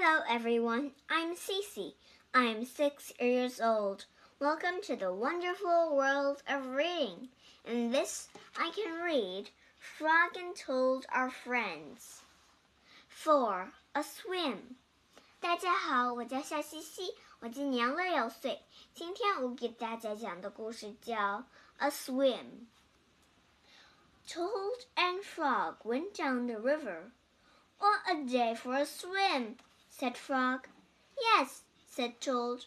Hello, everyone. I'm Cece. I'm six years old. Welcome to the wonderful world of reading. In this, I can read Frog and Toad Are Friends. 4. A Swim. 大家好，我叫夏西西，我今年六岁。今天我给大家讲的故事叫《A Swim》。Toad and Frog went down the river. What a day for a swim! Said Frog. Yes, said Toad.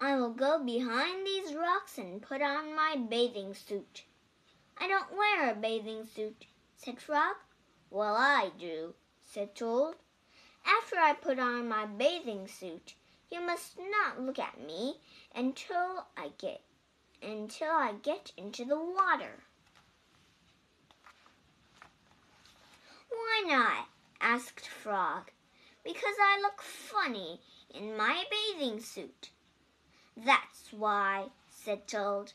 I will go behind these rocks and put on my bathing suit. I don't wear a bathing suit, said Frog. Well, I do, said Toad. After I put on my bathing suit, you must not look at me until I get until I get into the water. Why not? asked Frog. Because I look funny in my bathing suit. That's why, said Toad.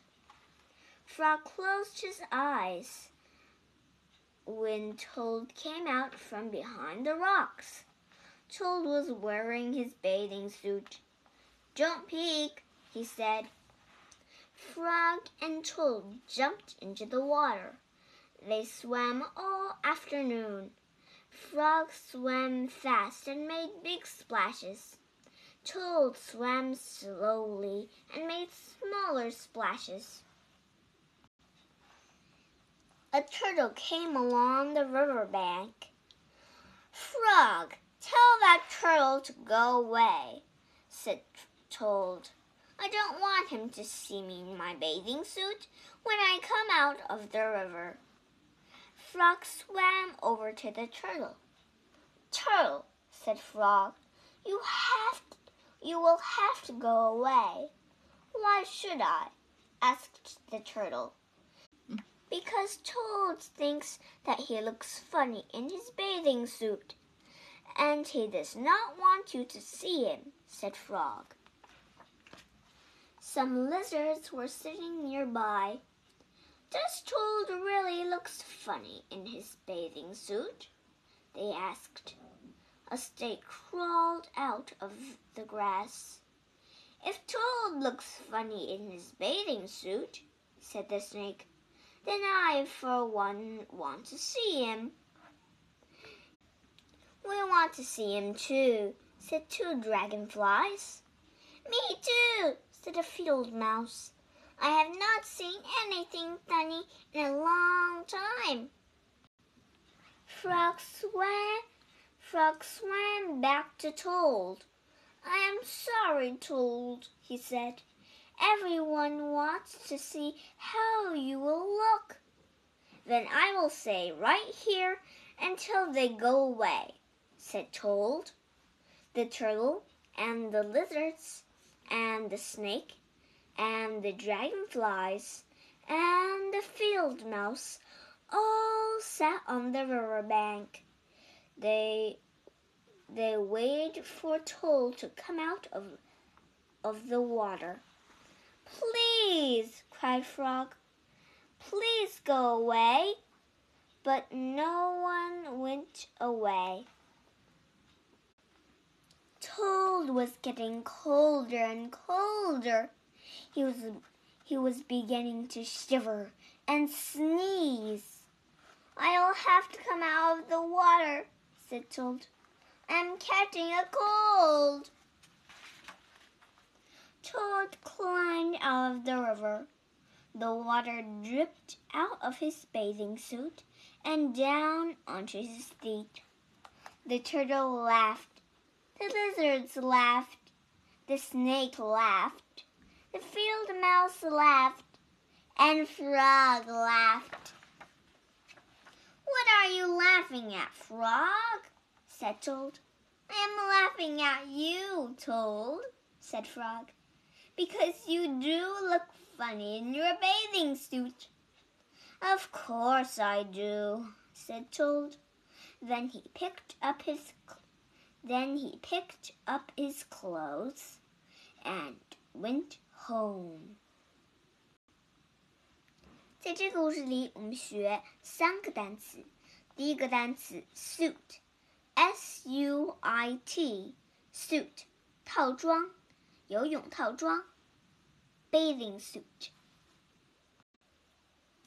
Frog closed his eyes when Toad came out from behind the rocks. Toad was wearing his bathing suit. Don't peek, he said. Frog and Toad jumped into the water. They swam all afternoon. Frog swam fast and made big splashes. Toad swam slowly and made smaller splashes. A turtle came along the river bank. Frog, tell that turtle to go away, said Toad. I don't want him to see me in my bathing suit when I come out of the river. Frog swam over to the turtle. Turtle, said Frog, you have to, you will have to go away. Why should I? asked the turtle. Because Toad thinks that he looks funny in his bathing suit, and he does not want you to see him, said Frog. Some lizards were sitting nearby. Does Toad really looks funny in his bathing suit? They asked. A snake crawled out of the grass. If Toad looks funny in his bathing suit, said the snake, then I for one want to see him. We want to see him too, said two dragonflies. Me too, said a field mouse. I have not seen anything funny in a long time. Frog swam, Frog swam back to Toad. I am sorry, Toad, he said. Everyone wants to see how you will look. Then I will stay right here until they go away, said Toad. The turtle and the lizards and the snake and the dragonflies and the field mouse all sat on the river bank. They they waited for Toad to come out of of the water. Please, cried Frog. Please go away. But no one went away. Toad was getting colder and colder. He was he was beginning to shiver and sneeze. I'll have to come out of the water, said Toad. I'm catching a cold. Toad climbed out of the river. The water dripped out of his bathing suit and down onto his feet. The turtle laughed. The lizards laughed. The snake laughed. The field mouse laughed. And Frog laughed. What are you laughing at, Frog? said Toad. I am laughing at you, Toad, said Frog because you do look funny in your bathing suit. Of course I do, said Toad. Then he picked up his then he picked up his clothes and went home. 在这个故事里，我们学三个单词。第一个单词 suit，s u i t，suit 套装，游泳套装，bathing suit。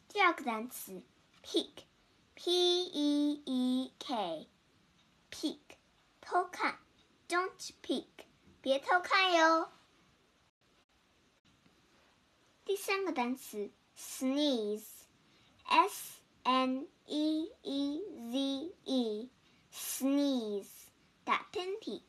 第二个单词 peek，p e e k，peek，偷看，don't peek，别偷看哟。三个单词 sneeze，s n e e z e，sneeze，打喷嚏。